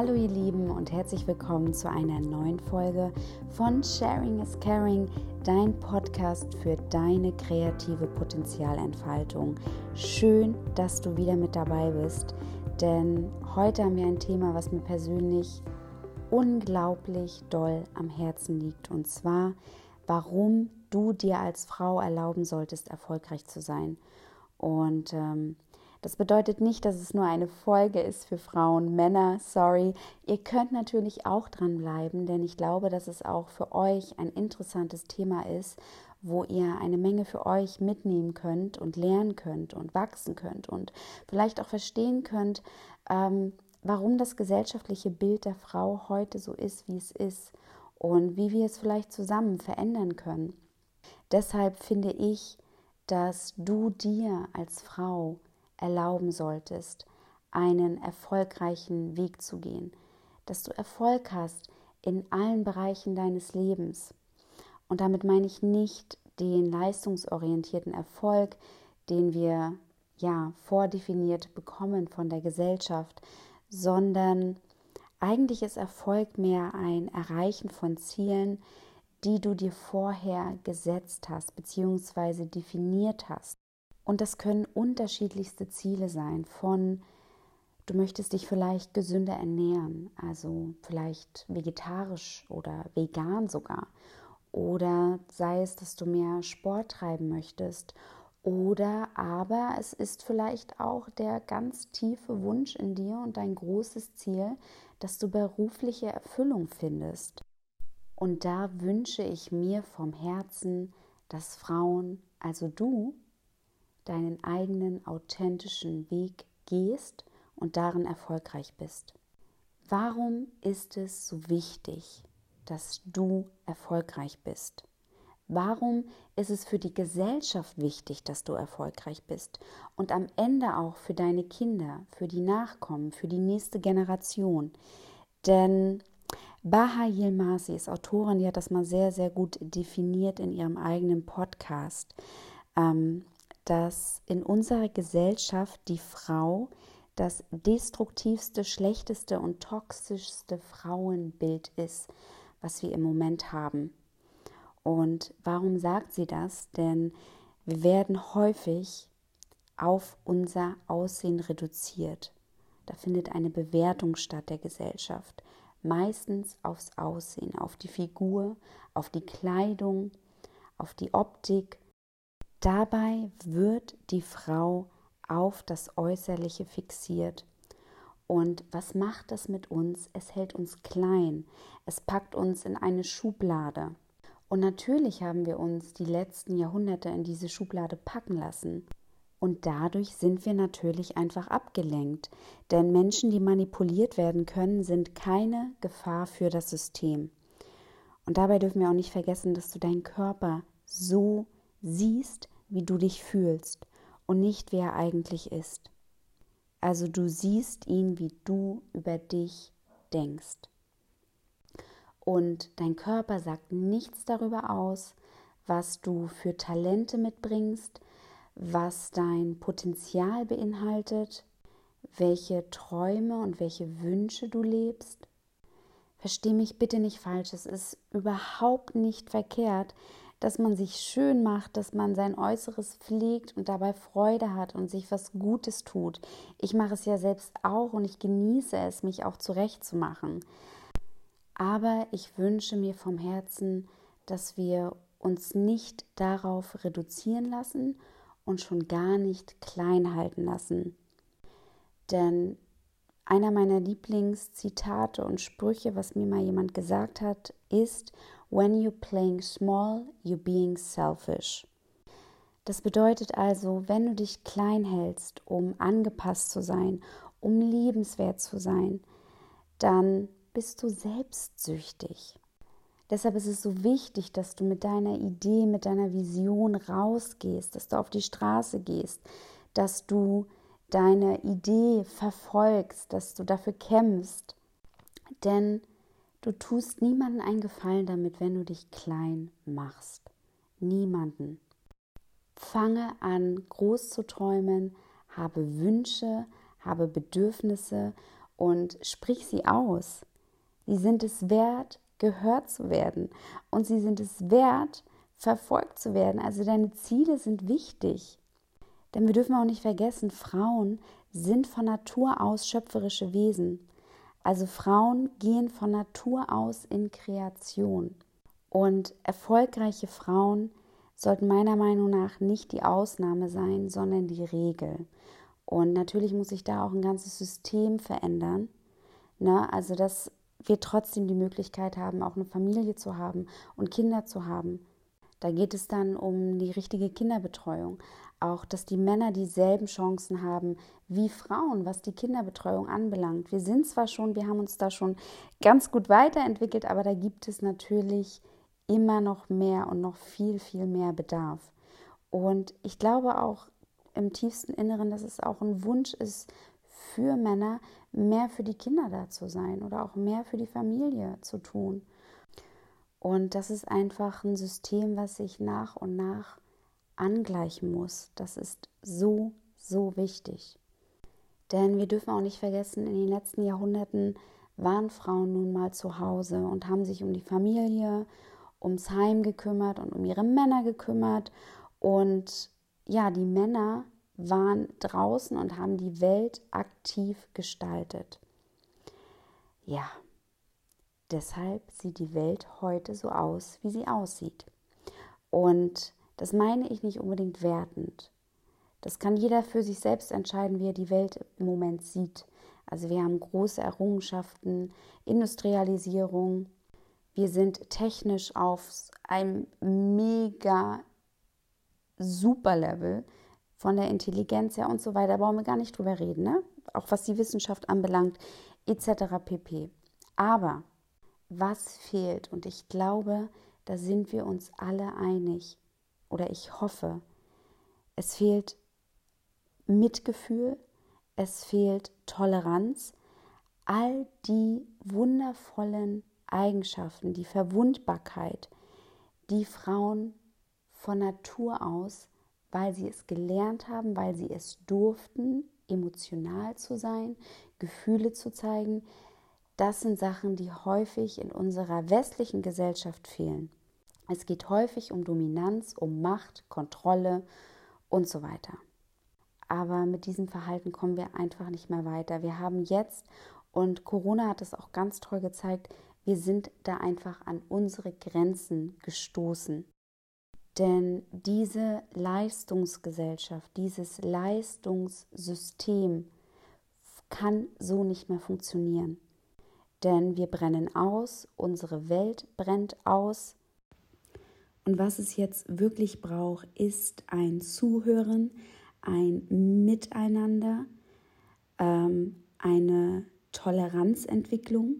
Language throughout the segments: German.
Hallo ihr Lieben und herzlich willkommen zu einer neuen Folge von Sharing is Caring, dein Podcast für deine kreative Potenzialentfaltung. Schön, dass du wieder mit dabei bist, denn heute haben wir ein Thema, was mir persönlich unglaublich doll am Herzen liegt und zwar, warum du dir als Frau erlauben solltest, erfolgreich zu sein. Und ähm, das bedeutet nicht, dass es nur eine Folge ist für Frauen, Männer, sorry. Ihr könnt natürlich auch dranbleiben, denn ich glaube, dass es auch für euch ein interessantes Thema ist, wo ihr eine Menge für euch mitnehmen könnt und lernen könnt und wachsen könnt und vielleicht auch verstehen könnt, ähm, warum das gesellschaftliche Bild der Frau heute so ist, wie es ist und wie wir es vielleicht zusammen verändern können. Deshalb finde ich, dass du dir als Frau erlauben solltest, einen erfolgreichen Weg zu gehen, dass du Erfolg hast in allen Bereichen deines Lebens. Und damit meine ich nicht den leistungsorientierten Erfolg, den wir ja vordefiniert bekommen von der Gesellschaft, sondern eigentlich ist Erfolg mehr ein Erreichen von Zielen, die du dir vorher gesetzt hast bzw. definiert hast. Und das können unterschiedlichste Ziele sein, von du möchtest dich vielleicht gesünder ernähren, also vielleicht vegetarisch oder vegan sogar. Oder sei es, dass du mehr Sport treiben möchtest. Oder aber es ist vielleicht auch der ganz tiefe Wunsch in dir und dein großes Ziel, dass du berufliche Erfüllung findest. Und da wünsche ich mir vom Herzen, dass Frauen, also du, deinen eigenen authentischen Weg gehst und darin erfolgreich bist. Warum ist es so wichtig, dass du erfolgreich bist? Warum ist es für die Gesellschaft wichtig, dass du erfolgreich bist und am Ende auch für deine Kinder, für die Nachkommen, für die nächste Generation? Denn Baha Yilmaz ist Autorin, die hat das mal sehr, sehr gut definiert in ihrem eigenen Podcast. Ähm, dass in unserer Gesellschaft die Frau das destruktivste, schlechteste und toxischste Frauenbild ist, was wir im Moment haben. Und warum sagt sie das? Denn wir werden häufig auf unser Aussehen reduziert. Da findet eine Bewertung statt der Gesellschaft. Meistens aufs Aussehen, auf die Figur, auf die Kleidung, auf die Optik Dabei wird die Frau auf das Äußerliche fixiert. Und was macht das mit uns? Es hält uns klein. Es packt uns in eine Schublade. Und natürlich haben wir uns die letzten Jahrhunderte in diese Schublade packen lassen. Und dadurch sind wir natürlich einfach abgelenkt. Denn Menschen, die manipuliert werden können, sind keine Gefahr für das System. Und dabei dürfen wir auch nicht vergessen, dass du deinen Körper so siehst, wie du dich fühlst und nicht, wie er eigentlich ist. Also du siehst ihn, wie du über dich denkst. Und dein Körper sagt nichts darüber aus, was du für Talente mitbringst, was dein Potenzial beinhaltet, welche Träume und welche Wünsche du lebst. Versteh mich bitte nicht falsch, es ist überhaupt nicht verkehrt, dass man sich schön macht, dass man sein Äußeres pflegt und dabei Freude hat und sich was Gutes tut. Ich mache es ja selbst auch und ich genieße es, mich auch zurechtzumachen. Aber ich wünsche mir vom Herzen, dass wir uns nicht darauf reduzieren lassen und schon gar nicht klein halten lassen. Denn einer meiner Lieblingszitate und Sprüche, was mir mal jemand gesagt hat, ist, When you're playing small, you're being selfish. Das bedeutet also, wenn du dich klein hältst, um angepasst zu sein, um liebenswert zu sein, dann bist du selbstsüchtig. Deshalb ist es so wichtig, dass du mit deiner Idee, mit deiner Vision rausgehst, dass du auf die Straße gehst, dass du deine Idee verfolgst, dass du dafür kämpfst. Denn Du tust niemanden einen Gefallen damit, wenn du dich klein machst. Niemanden. Fange an, groß zu träumen, habe Wünsche, habe Bedürfnisse und sprich sie aus. Sie sind es wert, gehört zu werden und sie sind es wert, verfolgt zu werden. Also deine Ziele sind wichtig. Denn wir dürfen auch nicht vergessen, Frauen sind von Natur aus schöpferische Wesen. Also Frauen gehen von Natur aus in Kreation. Und erfolgreiche Frauen sollten meiner Meinung nach nicht die Ausnahme sein, sondern die Regel. Und natürlich muss sich da auch ein ganzes System verändern. Ne? Also, dass wir trotzdem die Möglichkeit haben, auch eine Familie zu haben und Kinder zu haben. Da geht es dann um die richtige Kinderbetreuung. Auch, dass die Männer dieselben Chancen haben wie Frauen, was die Kinderbetreuung anbelangt. Wir sind zwar schon, wir haben uns da schon ganz gut weiterentwickelt, aber da gibt es natürlich immer noch mehr und noch viel, viel mehr Bedarf. Und ich glaube auch im tiefsten Inneren, dass es auch ein Wunsch ist für Männer, mehr für die Kinder da zu sein oder auch mehr für die Familie zu tun. Und das ist einfach ein System, was sich nach und nach angleichen muss. Das ist so, so wichtig. Denn wir dürfen auch nicht vergessen, in den letzten Jahrhunderten waren Frauen nun mal zu Hause und haben sich um die Familie, ums Heim gekümmert und um ihre Männer gekümmert. Und ja, die Männer waren draußen und haben die Welt aktiv gestaltet. Ja, deshalb sieht die Welt heute so aus, wie sie aussieht. Und das meine ich nicht unbedingt wertend. Das kann jeder für sich selbst entscheiden, wie er die Welt im Moment sieht. Also wir haben große Errungenschaften, Industrialisierung. Wir sind technisch auf einem mega super Level von der Intelligenz her und so weiter. Da brauchen wir gar nicht drüber reden, ne? auch was die Wissenschaft anbelangt, etc. pp. Aber was fehlt, und ich glaube, da sind wir uns alle einig, oder ich hoffe, es fehlt Mitgefühl, es fehlt Toleranz, all die wundervollen Eigenschaften, die Verwundbarkeit, die Frauen von Natur aus, weil sie es gelernt haben, weil sie es durften, emotional zu sein, Gefühle zu zeigen, das sind Sachen, die häufig in unserer westlichen Gesellschaft fehlen. Es geht häufig um Dominanz, um Macht, Kontrolle und so weiter. Aber mit diesem Verhalten kommen wir einfach nicht mehr weiter. Wir haben jetzt, und Corona hat es auch ganz toll gezeigt, wir sind da einfach an unsere Grenzen gestoßen. Denn diese Leistungsgesellschaft, dieses Leistungssystem kann so nicht mehr funktionieren. Denn wir brennen aus, unsere Welt brennt aus. Und was es jetzt wirklich braucht, ist ein Zuhören, ein Miteinander, ähm, eine Toleranzentwicklung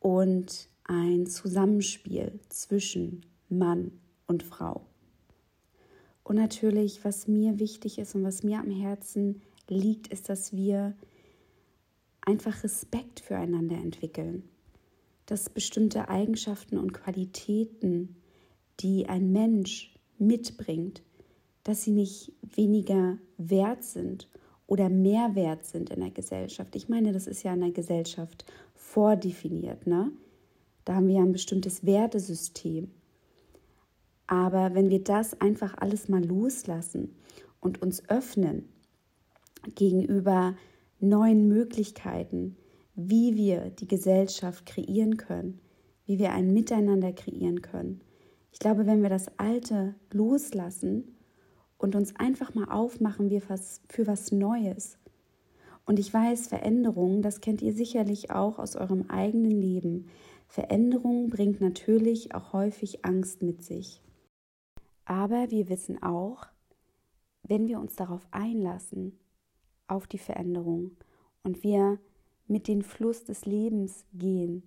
und ein Zusammenspiel zwischen Mann und Frau. Und natürlich, was mir wichtig ist und was mir am Herzen liegt, ist, dass wir einfach Respekt füreinander entwickeln. Dass bestimmte Eigenschaften und Qualitäten, die ein Mensch mitbringt, dass sie nicht weniger wert sind oder mehr wert sind in der Gesellschaft. Ich meine, das ist ja in der Gesellschaft vordefiniert. Ne? Da haben wir ja ein bestimmtes Wertesystem. Aber wenn wir das einfach alles mal loslassen und uns öffnen gegenüber neuen Möglichkeiten, wie wir die Gesellschaft kreieren können, wie wir ein Miteinander kreieren können. Ich glaube, wenn wir das Alte loslassen und uns einfach mal aufmachen wir für was Neues. Und ich weiß, Veränderung, das kennt ihr sicherlich auch aus eurem eigenen Leben. Veränderung bringt natürlich auch häufig Angst mit sich. Aber wir wissen auch, wenn wir uns darauf einlassen, auf die Veränderung und wir mit dem Fluss des Lebens gehen,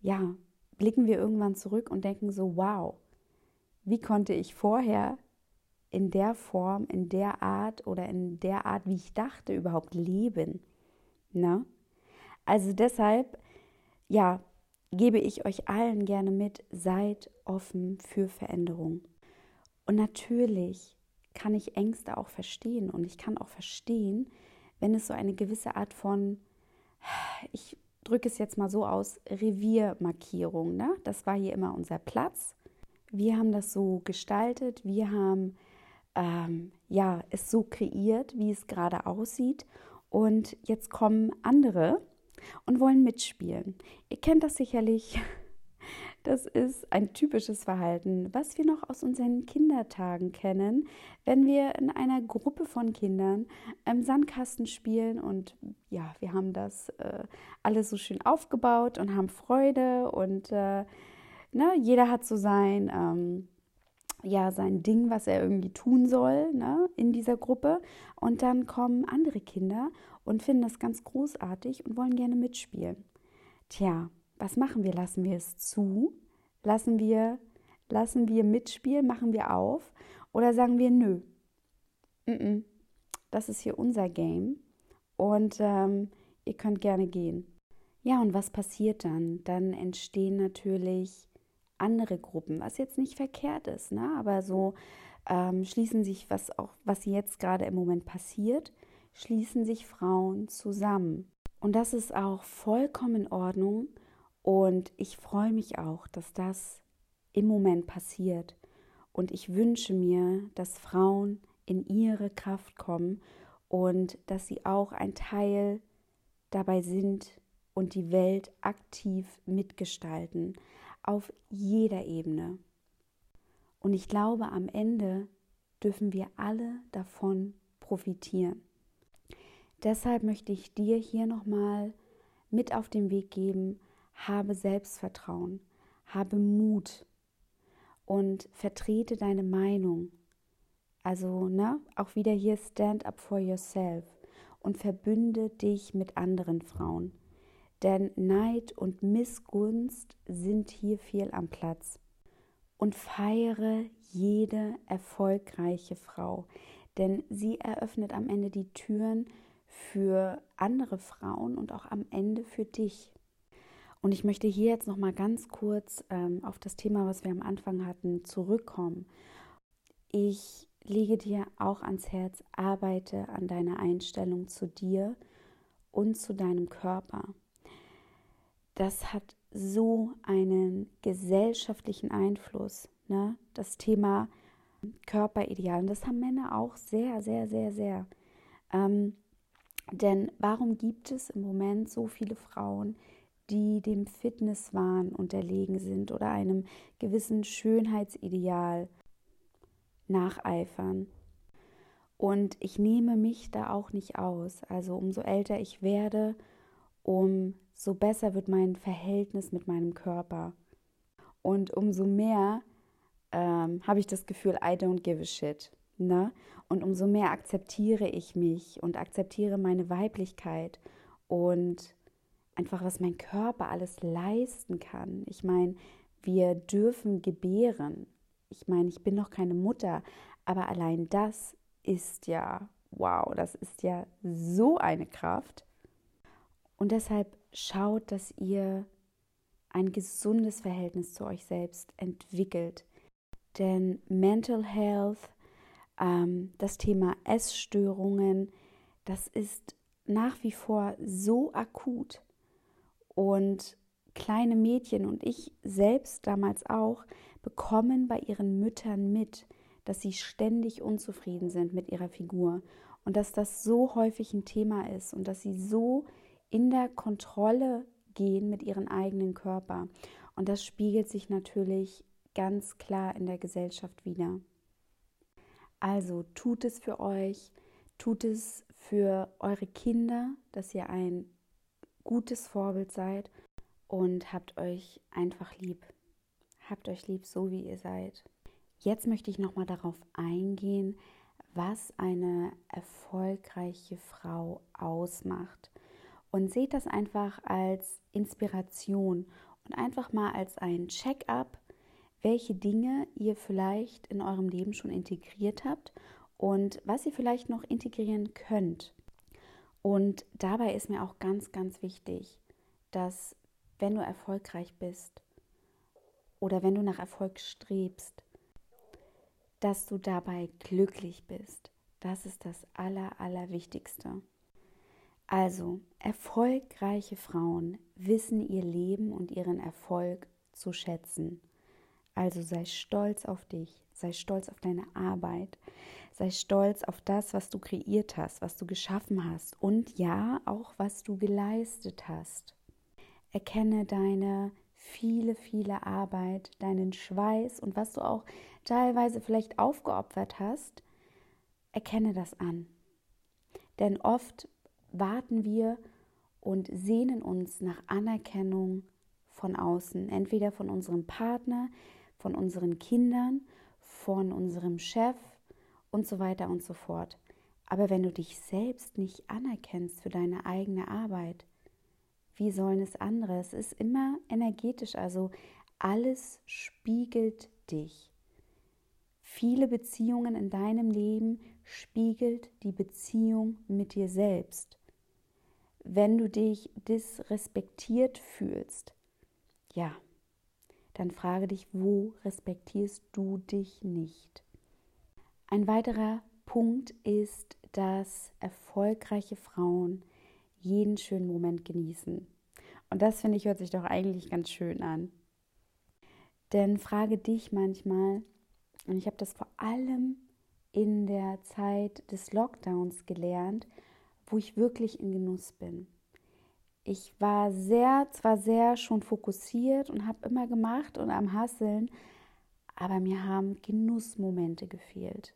ja, blicken wir irgendwann zurück und denken so, wow, wie konnte ich vorher in der Form, in der Art oder in der Art, wie ich dachte, überhaupt leben? Na? Also deshalb, ja, gebe ich euch allen gerne mit, seid offen für Veränderung. Und natürlich kann ich Ängste auch verstehen und ich kann auch verstehen, wenn es so eine gewisse Art von, ich drücke es jetzt mal so aus, Reviermarkierung, ne? das war hier immer unser Platz. Wir haben das so gestaltet, wir haben ähm, ja, es so kreiert, wie es gerade aussieht. Und jetzt kommen andere und wollen mitspielen. Ihr kennt das sicherlich. Das ist ein typisches Verhalten, was wir noch aus unseren Kindertagen kennen, wenn wir in einer Gruppe von Kindern im Sandkasten spielen und ja, wir haben das äh, alles so schön aufgebaut und haben Freude und äh, ne, jeder hat so sein ähm, ja sein Ding, was er irgendwie tun soll ne, in dieser Gruppe. Und dann kommen andere Kinder und finden das ganz großartig und wollen gerne mitspielen. Tja, was machen wir? Lassen wir es zu? Lassen wir, lassen wir mitspielen? Machen wir auf? Oder sagen wir nö? Das ist hier unser Game und ähm, ihr könnt gerne gehen. Ja, und was passiert dann? Dann entstehen natürlich andere Gruppen, was jetzt nicht verkehrt ist, ne? aber so ähm, schließen sich, was auch, was jetzt gerade im Moment passiert, schließen sich Frauen zusammen. Und das ist auch vollkommen in Ordnung und ich freue mich auch, dass das im Moment passiert. Und ich wünsche mir, dass Frauen in ihre Kraft kommen und dass sie auch ein Teil dabei sind und die Welt aktiv mitgestalten auf jeder Ebene. Und ich glaube, am Ende dürfen wir alle davon profitieren. Deshalb möchte ich dir hier nochmal mit auf den Weg geben, habe Selbstvertrauen, habe Mut und vertrete deine Meinung. Also, ne, auch wieder hier stand up for yourself und verbünde dich mit anderen Frauen denn Neid und Missgunst sind hier viel am Platz. Und feiere jede erfolgreiche Frau, denn sie eröffnet am Ende die Türen für andere Frauen und auch am Ende für dich. Und ich möchte hier jetzt noch mal ganz kurz ähm, auf das Thema, was wir am Anfang hatten, zurückkommen. Ich lege dir auch ans Herz, arbeite an deiner Einstellung zu dir und zu deinem Körper das hat so einen gesellschaftlichen Einfluss. Ne? Das Thema Körperideal. Und das haben Männer auch sehr, sehr, sehr, sehr. Ähm, denn warum gibt es im Moment so viele Frauen, die dem Fitnesswahn unterlegen sind oder einem gewissen Schönheitsideal nacheifern? Und ich nehme mich da auch nicht aus. Also umso älter ich werde, um so besser wird mein Verhältnis mit meinem Körper. Und umso mehr ähm, habe ich das Gefühl, I don't give a shit. Ne? Und umso mehr akzeptiere ich mich und akzeptiere meine Weiblichkeit und einfach, was mein Körper alles leisten kann. Ich meine, wir dürfen gebären. Ich meine, ich bin noch keine Mutter, aber allein das ist ja, wow, das ist ja so eine Kraft. Und deshalb schaut, dass ihr ein gesundes Verhältnis zu euch selbst entwickelt. Denn Mental Health, ähm, das Thema Essstörungen, das ist nach wie vor so akut. Und kleine Mädchen und ich selbst damals auch bekommen bei ihren Müttern mit, dass sie ständig unzufrieden sind mit ihrer Figur und dass das so häufig ein Thema ist und dass sie so in der Kontrolle gehen mit ihrem eigenen Körper. Und das spiegelt sich natürlich ganz klar in der Gesellschaft wieder. Also tut es für euch, tut es für eure Kinder, dass ihr ein gutes Vorbild seid und habt euch einfach lieb. Habt euch lieb, so wie ihr seid. Jetzt möchte ich nochmal darauf eingehen, was eine erfolgreiche Frau ausmacht und seht das einfach als Inspiration und einfach mal als ein Check-up, welche Dinge ihr vielleicht in eurem Leben schon integriert habt und was ihr vielleicht noch integrieren könnt. Und dabei ist mir auch ganz, ganz wichtig, dass wenn du erfolgreich bist oder wenn du nach Erfolg strebst, dass du dabei glücklich bist. Das ist das Aller, Allerwichtigste. Also, erfolgreiche Frauen wissen ihr Leben und ihren Erfolg zu schätzen. Also sei stolz auf dich, sei stolz auf deine Arbeit, sei stolz auf das, was du kreiert hast, was du geschaffen hast und ja, auch was du geleistet hast. Erkenne deine viele, viele Arbeit, deinen Schweiß und was du auch teilweise vielleicht aufgeopfert hast, erkenne das an. Denn oft warten wir und sehnen uns nach Anerkennung von außen, entweder von unserem Partner, von unseren Kindern, von unserem Chef und so weiter und so fort. Aber wenn du dich selbst nicht anerkennst für deine eigene Arbeit, wie sollen es andere? Es ist immer energetisch, also alles spiegelt dich. Viele Beziehungen in deinem Leben spiegelt die Beziehung mit dir selbst wenn du dich disrespektiert fühlst, ja, dann frage dich, wo respektierst du dich nicht? Ein weiterer Punkt ist, dass erfolgreiche Frauen jeden schönen Moment genießen. Und das finde ich hört sich doch eigentlich ganz schön an. Denn frage dich manchmal, und ich habe das vor allem in der Zeit des Lockdowns gelernt, wo ich wirklich in Genuss bin. Ich war sehr, zwar sehr schon fokussiert und habe immer gemacht und am Hasseln, aber mir haben Genussmomente gefehlt.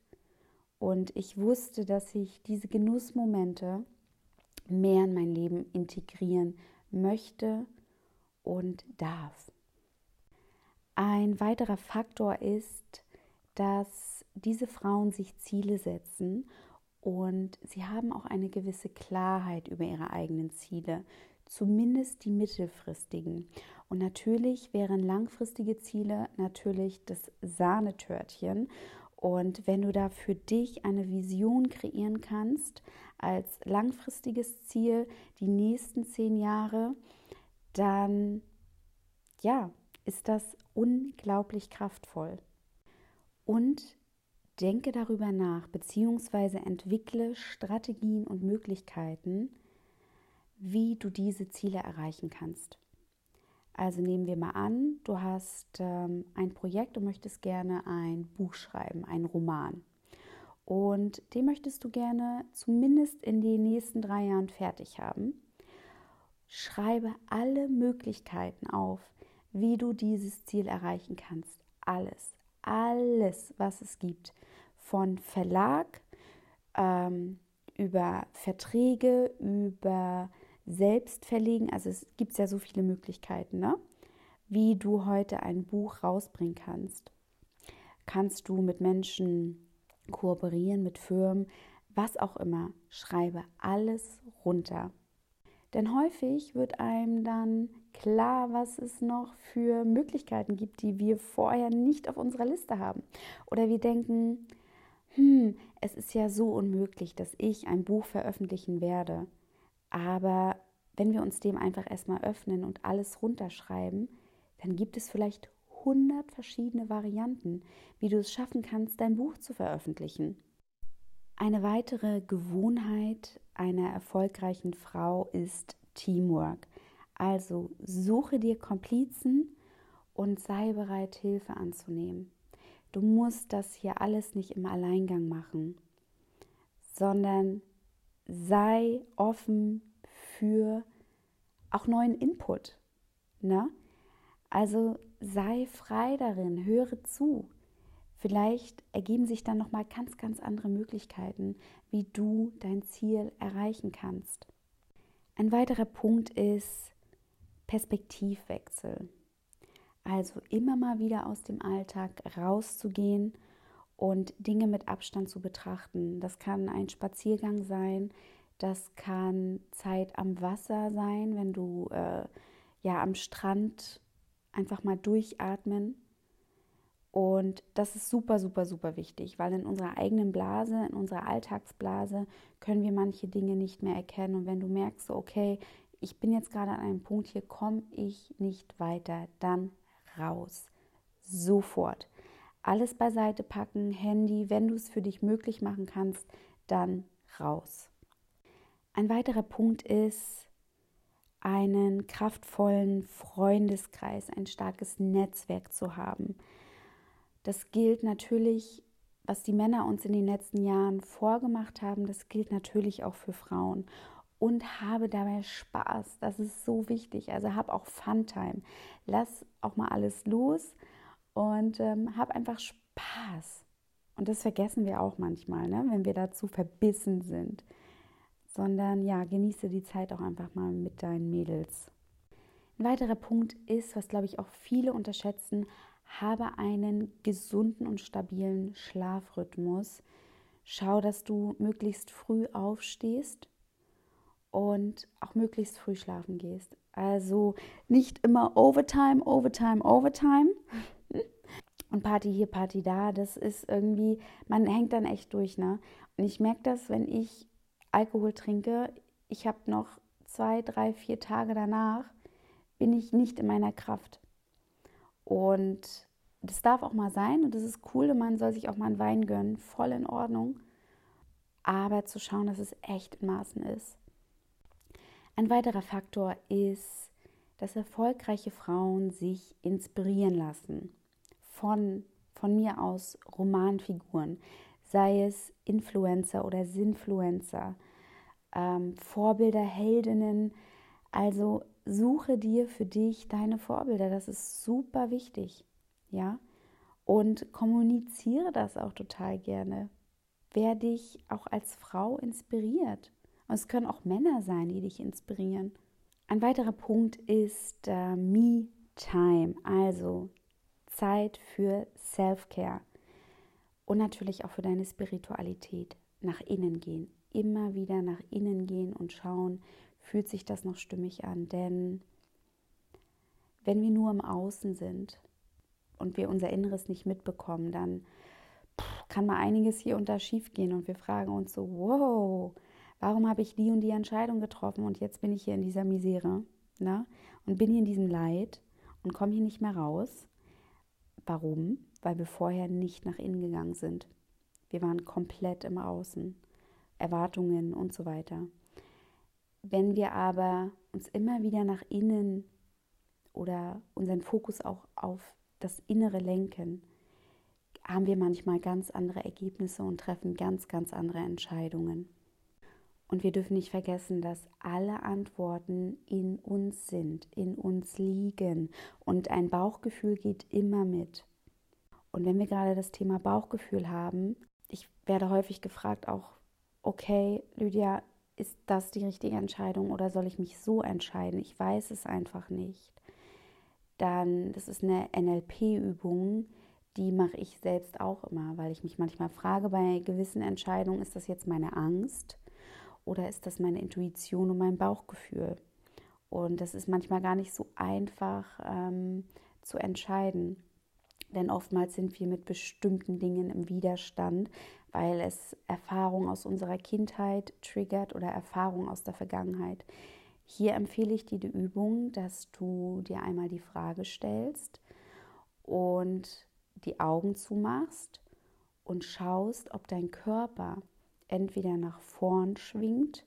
Und ich wusste, dass ich diese Genussmomente mehr in mein Leben integrieren möchte und darf. Ein weiterer Faktor ist, dass diese Frauen sich Ziele setzen und sie haben auch eine gewisse Klarheit über ihre eigenen Ziele, zumindest die mittelfristigen. Und natürlich wären langfristige Ziele natürlich das Sahnetörtchen. Und wenn du da für dich eine Vision kreieren kannst, als langfristiges Ziel die nächsten zehn Jahre, dann ja, ist das unglaublich kraftvoll. Und Denke darüber nach, beziehungsweise entwickle Strategien und Möglichkeiten, wie du diese Ziele erreichen kannst. Also nehmen wir mal an, du hast ähm, ein Projekt und möchtest gerne ein Buch schreiben, einen Roman. Und den möchtest du gerne zumindest in den nächsten drei Jahren fertig haben. Schreibe alle Möglichkeiten auf, wie du dieses Ziel erreichen kannst. Alles, alles, was es gibt von Verlag ähm, über Verträge, über Selbstverlegen. Also es gibt ja so viele Möglichkeiten, ne? wie du heute ein Buch rausbringen kannst. Kannst du mit Menschen kooperieren, mit Firmen, was auch immer. Schreibe alles runter. Denn häufig wird einem dann klar, was es noch für Möglichkeiten gibt, die wir vorher nicht auf unserer Liste haben. Oder wir denken, hm, es ist ja so unmöglich, dass ich ein Buch veröffentlichen werde. Aber wenn wir uns dem einfach erstmal öffnen und alles runterschreiben, dann gibt es vielleicht 100 verschiedene Varianten, wie du es schaffen kannst, dein Buch zu veröffentlichen. Eine weitere Gewohnheit einer erfolgreichen Frau ist Teamwork. Also suche dir Komplizen und sei bereit, Hilfe anzunehmen. Du musst das hier alles nicht im Alleingang machen, sondern sei offen für auch neuen Input. Ne? Also sei frei darin, höre zu. Vielleicht ergeben sich dann noch mal ganz ganz andere Möglichkeiten, wie du dein Ziel erreichen kannst. Ein weiterer Punkt ist Perspektivwechsel. Also immer mal wieder aus dem Alltag rauszugehen und Dinge mit Abstand zu betrachten. Das kann ein Spaziergang sein, das kann Zeit am Wasser sein, wenn du äh, ja am Strand einfach mal durchatmen. Und das ist super, super, super wichtig, weil in unserer eigenen Blase, in unserer Alltagsblase können wir manche Dinge nicht mehr erkennen. Und wenn du merkst, okay, ich bin jetzt gerade an einem Punkt, hier komme ich nicht weiter, dann raus. Sofort. Alles beiseite packen, Handy, wenn du es für dich möglich machen kannst, dann raus. Ein weiterer Punkt ist, einen kraftvollen Freundeskreis, ein starkes Netzwerk zu haben. Das gilt natürlich, was die Männer uns in den letzten Jahren vorgemacht haben, das gilt natürlich auch für Frauen. Und habe dabei Spaß. Das ist so wichtig. Also hab auch Funtime. Lass auch mal alles los und ähm, hab einfach Spaß. Und das vergessen wir auch manchmal, ne? wenn wir dazu verbissen sind sondern ja, genieße die Zeit auch einfach mal mit deinen Mädels. Ein weiterer Punkt ist, was glaube ich auch viele unterschätzen, habe einen gesunden und stabilen Schlafrhythmus. Schau, dass du möglichst früh aufstehst und auch möglichst früh schlafen gehst. Also nicht immer Overtime, Overtime, Overtime. Und Party hier, Party da, das ist irgendwie, man hängt dann echt durch, ne? Und ich merke das, wenn ich Alkohol trinke, ich habe noch zwei, drei, vier Tage danach, bin ich nicht in meiner Kraft. Und das darf auch mal sein und das ist cool und man soll sich auch mal einen Wein gönnen, voll in Ordnung. Aber zu schauen, dass es echt in Maßen ist. Ein weiterer Faktor ist, dass erfolgreiche Frauen sich inspirieren lassen von, von mir aus Romanfiguren, sei es Influencer oder Sinfluencer, ähm, Vorbilder, Heldinnen. Also suche dir für dich deine Vorbilder, das ist super wichtig, ja. Und kommuniziere das auch total gerne. Wer dich auch als Frau inspiriert. Und es können auch Männer sein, die dich inspirieren. Ein weiterer Punkt ist äh, Me-Time, also Zeit für Self-Care und natürlich auch für deine Spiritualität nach innen gehen. Immer wieder nach innen gehen und schauen, fühlt sich das noch stimmig an. Denn wenn wir nur im Außen sind und wir unser Inneres nicht mitbekommen, dann kann mal einiges hier unter schief gehen und wir fragen uns so, wow, warum habe ich die und die Entscheidung getroffen und jetzt bin ich hier in dieser Misere ne? und bin hier in diesem Leid und komme hier nicht mehr raus. Warum? Weil wir vorher nicht nach innen gegangen sind. Wir waren komplett im Außen, Erwartungen und so weiter. Wenn wir aber uns immer wieder nach innen oder unseren Fokus auch auf das Innere lenken, haben wir manchmal ganz andere Ergebnisse und treffen ganz, ganz andere Entscheidungen. Und wir dürfen nicht vergessen, dass alle Antworten in uns sind, in uns liegen. Und ein Bauchgefühl geht immer mit. Und wenn wir gerade das Thema Bauchgefühl haben, ich werde häufig gefragt auch, okay, Lydia, ist das die richtige Entscheidung oder soll ich mich so entscheiden? Ich weiß es einfach nicht. Dann, das ist eine NLP-Übung, die mache ich selbst auch immer, weil ich mich manchmal frage bei gewissen Entscheidungen, ist das jetzt meine Angst? Oder ist das meine Intuition und mein Bauchgefühl? Und das ist manchmal gar nicht so einfach ähm, zu entscheiden. Denn oftmals sind wir mit bestimmten Dingen im Widerstand, weil es Erfahrungen aus unserer Kindheit triggert oder Erfahrungen aus der Vergangenheit. Hier empfehle ich dir die Übung, dass du dir einmal die Frage stellst und die Augen zumachst und schaust, ob dein Körper entweder nach vorn schwingt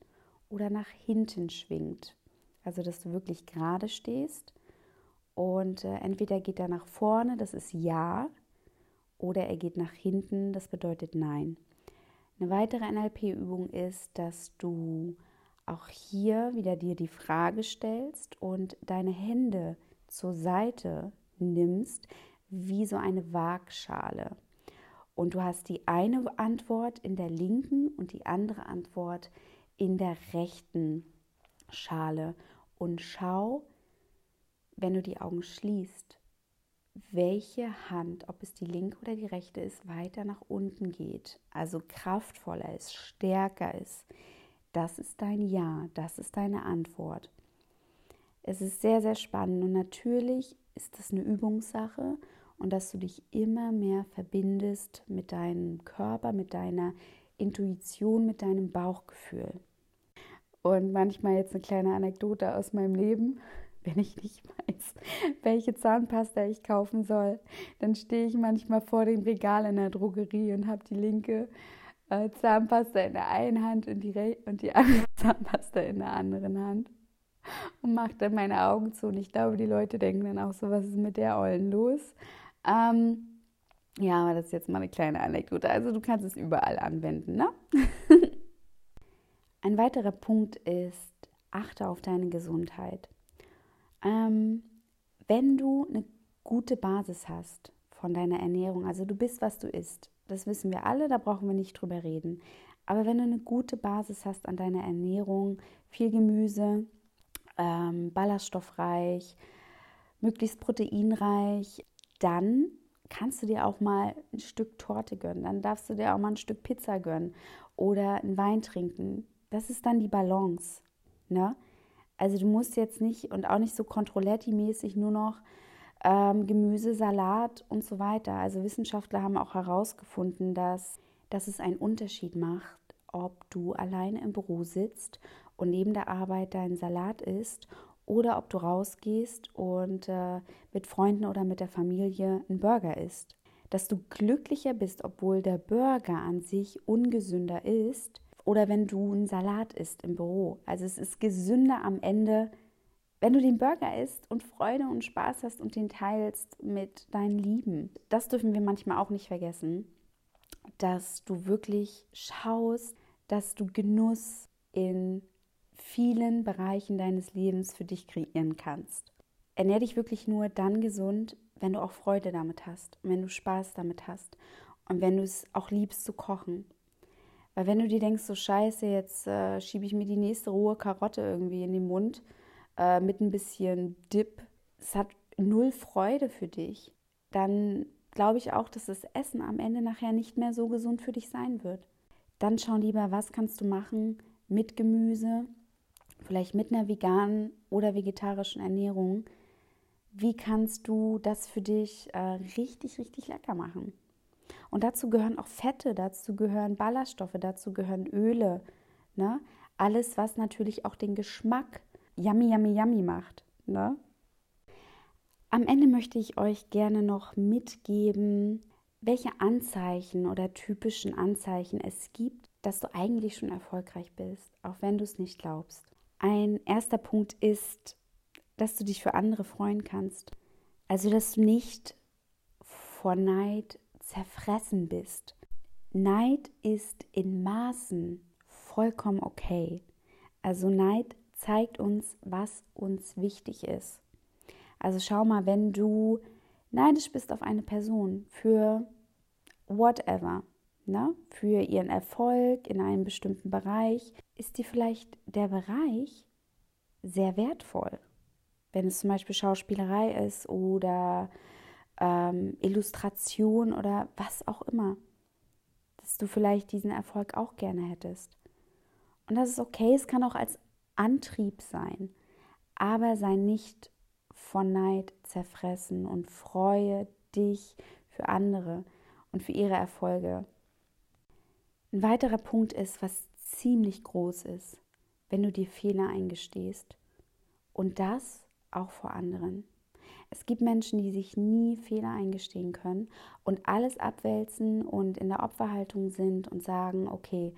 oder nach hinten schwingt. Also, dass du wirklich gerade stehst und äh, entweder geht er nach vorne, das ist Ja, oder er geht nach hinten, das bedeutet Nein. Eine weitere NLP-Übung ist, dass du auch hier wieder dir die Frage stellst und deine Hände zur Seite nimmst, wie so eine Waagschale. Und du hast die eine Antwort in der linken und die andere Antwort in der rechten Schale. Und schau, wenn du die Augen schließt, welche Hand, ob es die linke oder die rechte ist, weiter nach unten geht, also kraftvoller ist, stärker ist. Das ist dein Ja, das ist deine Antwort. Es ist sehr, sehr spannend und natürlich ist das eine Übungssache und dass du dich immer mehr verbindest mit deinem Körper, mit deiner Intuition, mit deinem Bauchgefühl. Und manchmal jetzt eine kleine Anekdote aus meinem Leben. Wenn ich nicht weiß, welche Zahnpasta ich kaufen soll, dann stehe ich manchmal vor dem Regal in der Drogerie und habe die linke äh, Zahnpasta in der einen Hand und die, und die andere Zahnpasta in der anderen Hand und mache dann meine Augen zu. Und ich glaube, die Leute denken dann auch so, was ist mit der Ollen los? Ähm, ja, aber das ist jetzt mal eine kleine Anekdote. Also du kannst es überall anwenden, ne? Ein weiterer Punkt ist, achte auf deine Gesundheit. Ähm, wenn du eine gute Basis hast von deiner Ernährung, also du bist, was du isst, das wissen wir alle, da brauchen wir nicht drüber reden. Aber wenn du eine gute Basis hast an deiner Ernährung, viel Gemüse, ähm, ballaststoffreich, möglichst proteinreich, dann kannst du dir auch mal ein Stück Torte gönnen. Dann darfst du dir auch mal ein Stück Pizza gönnen oder einen Wein trinken. Das ist dann die Balance. Ne? Also du musst jetzt nicht und auch nicht so Controletti-mäßig nur noch ähm, Gemüse, Salat und so weiter. Also Wissenschaftler haben auch herausgefunden, dass, dass es einen Unterschied macht, ob du alleine im Büro sitzt und neben der Arbeit deinen Salat isst oder ob du rausgehst und äh, mit Freunden oder mit der Familie einen Burger isst. Dass du glücklicher bist, obwohl der Burger an sich ungesünder ist oder wenn du einen Salat isst im Büro. Also es ist gesünder am Ende, wenn du den Burger isst und Freude und Spaß hast und den teilst mit deinen Lieben. Das dürfen wir manchmal auch nicht vergessen, dass du wirklich schaust, dass du Genuss in vielen Bereichen deines Lebens für dich kreieren kannst. Ernähr dich wirklich nur dann gesund, wenn du auch Freude damit hast wenn du Spaß damit hast und wenn du es auch liebst zu kochen. Weil wenn du dir denkst, so scheiße, jetzt äh, schiebe ich mir die nächste rohe Karotte irgendwie in den Mund, äh, mit ein bisschen Dip, es hat null Freude für dich, dann glaube ich auch, dass das Essen am Ende nachher nicht mehr so gesund für dich sein wird. Dann schau lieber, was kannst du machen mit Gemüse, vielleicht mit einer veganen oder vegetarischen Ernährung. Wie kannst du das für dich äh, richtig, richtig lecker machen? Und dazu gehören auch Fette, dazu gehören Ballaststoffe, dazu gehören Öle. Ne? Alles, was natürlich auch den Geschmack yummy, yummy, yummy macht. Ne? Am Ende möchte ich euch gerne noch mitgeben, welche Anzeichen oder typischen Anzeichen es gibt, dass du eigentlich schon erfolgreich bist, auch wenn du es nicht glaubst. Ein erster Punkt ist, dass du dich für andere freuen kannst. Also, dass du nicht vor Neid zerfressen bist. Neid ist in Maßen vollkommen okay. Also Neid zeigt uns, was uns wichtig ist. Also schau mal, wenn du neidisch bist auf eine Person für whatever, ne? für ihren Erfolg in einem bestimmten Bereich, ist dir vielleicht der Bereich sehr wertvoll. Wenn es zum Beispiel Schauspielerei ist oder ähm, Illustration oder was auch immer, dass du vielleicht diesen Erfolg auch gerne hättest. Und das ist okay, es kann auch als Antrieb sein. Aber sei nicht von Neid zerfressen und freue dich für andere und für ihre Erfolge. Ein weiterer Punkt ist, was ziemlich groß ist, wenn du dir Fehler eingestehst. Und das auch vor anderen. Es gibt Menschen, die sich nie Fehler eingestehen können und alles abwälzen und in der Opferhaltung sind und sagen, okay,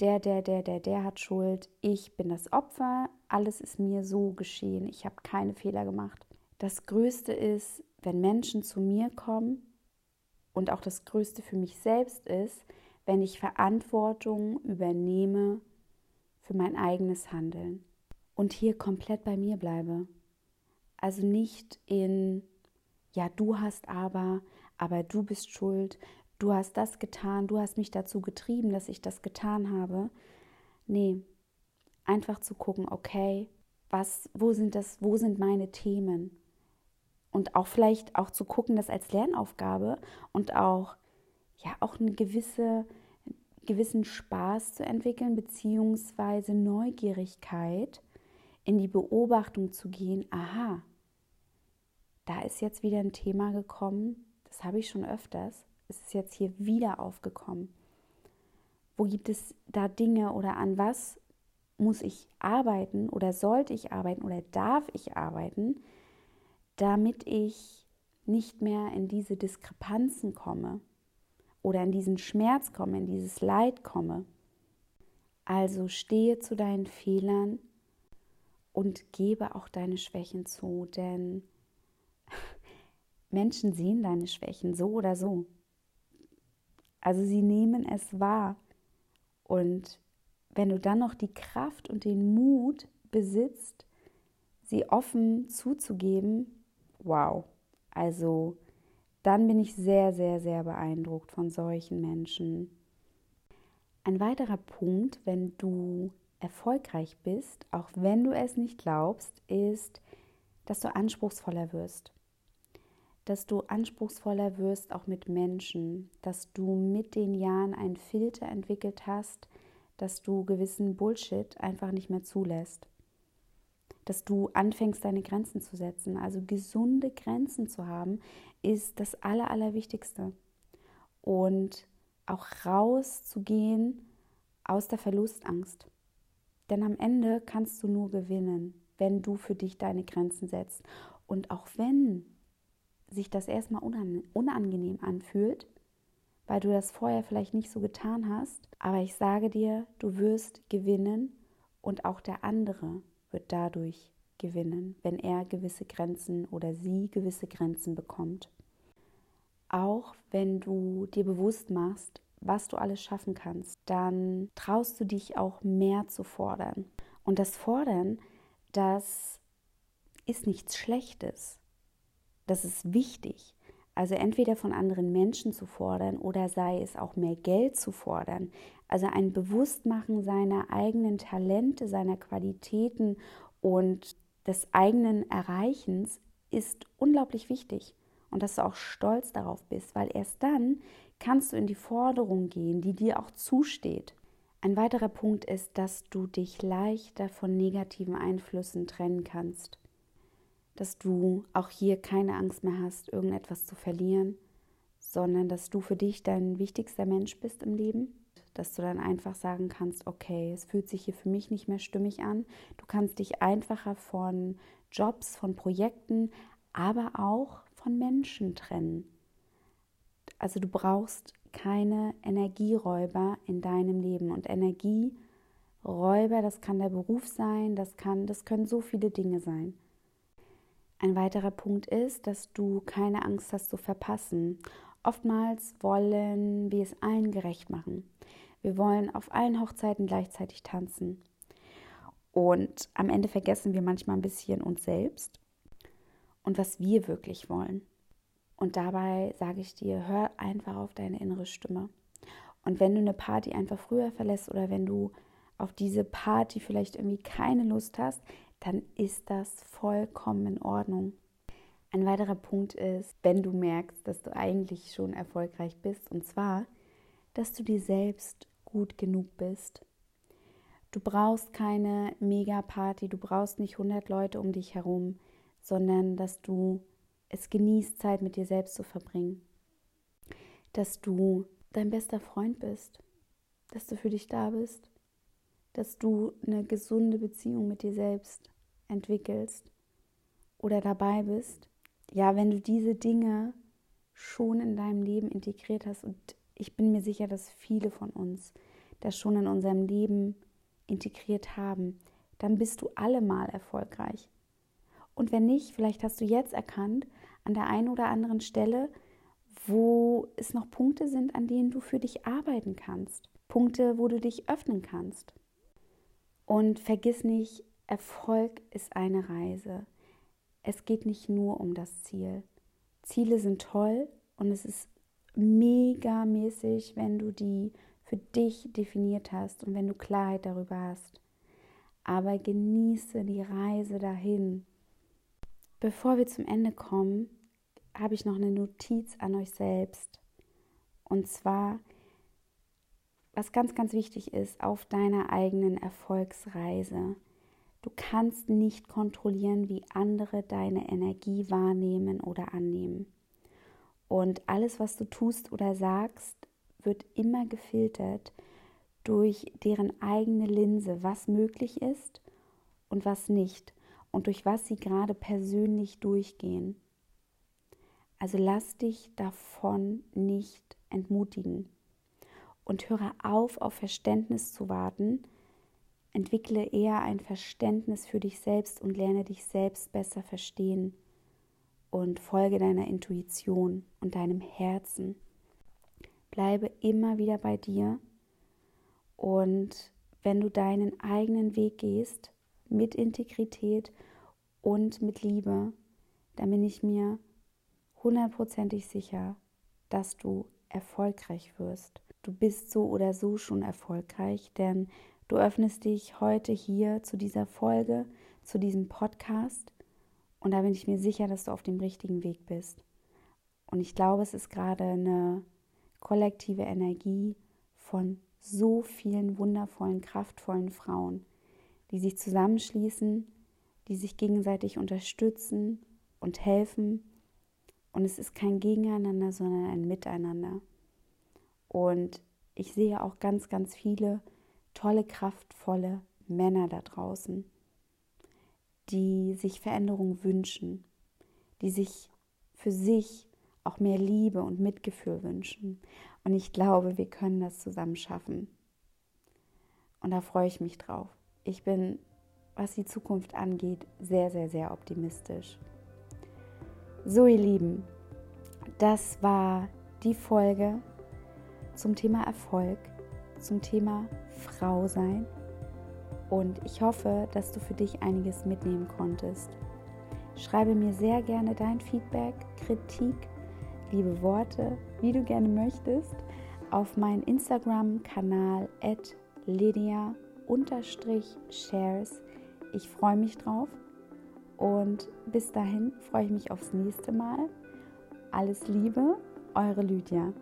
der, der, der, der, der hat Schuld, ich bin das Opfer, alles ist mir so geschehen, ich habe keine Fehler gemacht. Das Größte ist, wenn Menschen zu mir kommen und auch das Größte für mich selbst ist, wenn ich Verantwortung übernehme für mein eigenes Handeln und hier komplett bei mir bleibe. Also nicht in, ja, du hast aber, aber du bist schuld, du hast das getan, du hast mich dazu getrieben, dass ich das getan habe. Nee, einfach zu gucken, okay, was, wo sind das, wo sind meine Themen? Und auch vielleicht auch zu gucken, das als Lernaufgabe und auch, ja, auch eine gewisse, gewissen Spaß zu entwickeln, beziehungsweise Neugierigkeit in die Beobachtung zu gehen, aha, da ist jetzt wieder ein Thema gekommen, das habe ich schon öfters, ist es jetzt hier wieder aufgekommen? Wo gibt es da Dinge oder an was muss ich arbeiten oder sollte ich arbeiten oder darf ich arbeiten, damit ich nicht mehr in diese Diskrepanzen komme oder in diesen Schmerz komme, in dieses Leid komme. Also stehe zu deinen Fehlern und gebe auch deine Schwächen zu, denn Menschen sehen deine Schwächen so oder so. Also sie nehmen es wahr. Und wenn du dann noch die Kraft und den Mut besitzt, sie offen zuzugeben, wow. Also dann bin ich sehr, sehr, sehr beeindruckt von solchen Menschen. Ein weiterer Punkt, wenn du erfolgreich bist, auch wenn du es nicht glaubst, ist, dass du anspruchsvoller wirst. Dass du anspruchsvoller wirst auch mit Menschen, dass du mit den Jahren einen Filter entwickelt hast, dass du gewissen Bullshit einfach nicht mehr zulässt. Dass du anfängst, deine Grenzen zu setzen. Also gesunde Grenzen zu haben, ist das Aller, Allerwichtigste. Und auch rauszugehen aus der Verlustangst. Denn am Ende kannst du nur gewinnen, wenn du für dich deine Grenzen setzt. Und auch wenn sich das erstmal unangenehm anfühlt, weil du das vorher vielleicht nicht so getan hast, aber ich sage dir, du wirst gewinnen und auch der andere wird dadurch gewinnen, wenn er gewisse Grenzen oder sie gewisse Grenzen bekommt. Auch wenn du dir bewusst machst, was du alles schaffen kannst, dann traust du dich auch mehr zu fordern. Und das Fordern, das ist nichts Schlechtes. Das ist wichtig. Also entweder von anderen Menschen zu fordern oder sei es auch mehr Geld zu fordern. Also ein Bewusstmachen seiner eigenen Talente, seiner Qualitäten und des eigenen Erreichens ist unglaublich wichtig. Und dass du auch stolz darauf bist, weil erst dann kannst du in die Forderung gehen, die dir auch zusteht. Ein weiterer Punkt ist, dass du dich leichter von negativen Einflüssen trennen kannst. Dass du auch hier keine Angst mehr hast, irgendetwas zu verlieren, sondern dass du für dich dein wichtigster Mensch bist im Leben. Dass du dann einfach sagen kannst, okay, es fühlt sich hier für mich nicht mehr stimmig an. Du kannst dich einfacher von Jobs, von Projekten, aber auch von Menschen trennen. Also du brauchst keine Energieräuber in deinem Leben. Und Energieräuber, das kann der Beruf sein, das, kann, das können so viele Dinge sein. Ein weiterer Punkt ist, dass du keine Angst hast zu verpassen. Oftmals wollen wir es allen gerecht machen. Wir wollen auf allen Hochzeiten gleichzeitig tanzen. Und am Ende vergessen wir manchmal ein bisschen uns selbst und was wir wirklich wollen. Und dabei sage ich dir, hör einfach auf deine innere Stimme. Und wenn du eine Party einfach früher verlässt oder wenn du auf diese Party vielleicht irgendwie keine Lust hast, dann ist das vollkommen in Ordnung. Ein weiterer Punkt ist, wenn du merkst, dass du eigentlich schon erfolgreich bist, und zwar, dass du dir selbst gut genug bist. Du brauchst keine Mega-Party, du brauchst nicht 100 Leute um dich herum, sondern dass du es genießt, Zeit mit dir selbst zu verbringen. Dass du dein bester Freund bist, dass du für dich da bist, dass du eine gesunde Beziehung mit dir selbst entwickelst oder dabei bist. Ja, wenn du diese Dinge schon in deinem Leben integriert hast und ich bin mir sicher, dass viele von uns das schon in unserem Leben integriert haben, dann bist du allemal erfolgreich. Und wenn nicht, vielleicht hast du jetzt erkannt, an der einen oder anderen Stelle, wo es noch Punkte sind, an denen du für dich arbeiten kannst. Punkte, wo du dich öffnen kannst. Und vergiss nicht, Erfolg ist eine Reise. Es geht nicht nur um das Ziel. Ziele sind toll und es ist mega mäßig, wenn du die für dich definiert hast und wenn du Klarheit darüber hast. Aber genieße die Reise dahin. Bevor wir zum Ende kommen, habe ich noch eine Notiz an euch selbst. Und zwar, was ganz, ganz wichtig ist, auf deiner eigenen Erfolgsreise. Du kannst nicht kontrollieren, wie andere deine Energie wahrnehmen oder annehmen. Und alles, was du tust oder sagst, wird immer gefiltert durch deren eigene Linse, was möglich ist und was nicht und durch was sie gerade persönlich durchgehen. Also lass dich davon nicht entmutigen. Und höre auf, auf Verständnis zu warten. Entwickle eher ein Verständnis für dich selbst und lerne dich selbst besser verstehen. Und folge deiner Intuition und deinem Herzen. Bleibe immer wieder bei dir. Und wenn du deinen eigenen Weg gehst, mit Integrität und mit Liebe, dann bin ich mir hundertprozentig sicher, dass du erfolgreich wirst. Du bist so oder so schon erfolgreich, denn du öffnest dich heute hier zu dieser Folge, zu diesem Podcast und da bin ich mir sicher, dass du auf dem richtigen Weg bist. Und ich glaube, es ist gerade eine kollektive Energie von so vielen wundervollen, kraftvollen Frauen, die sich zusammenschließen, die sich gegenseitig unterstützen und helfen. Und es ist kein Gegeneinander, sondern ein Miteinander. Und ich sehe auch ganz, ganz viele tolle, kraftvolle Männer da draußen, die sich Veränderung wünschen, die sich für sich auch mehr Liebe und Mitgefühl wünschen. Und ich glaube, wir können das zusammen schaffen. Und da freue ich mich drauf. Ich bin, was die Zukunft angeht, sehr, sehr, sehr optimistisch. So, ihr Lieben, das war die Folge zum Thema Erfolg, zum Thema Frau sein. Und ich hoffe, dass du für dich einiges mitnehmen konntest. Schreibe mir sehr gerne dein Feedback, Kritik, liebe Worte, wie du gerne möchtest, auf meinen Instagram-Kanal at lydia-shares. Ich freue mich drauf und bis dahin freue ich mich aufs nächste Mal. Alles Liebe, eure Lydia.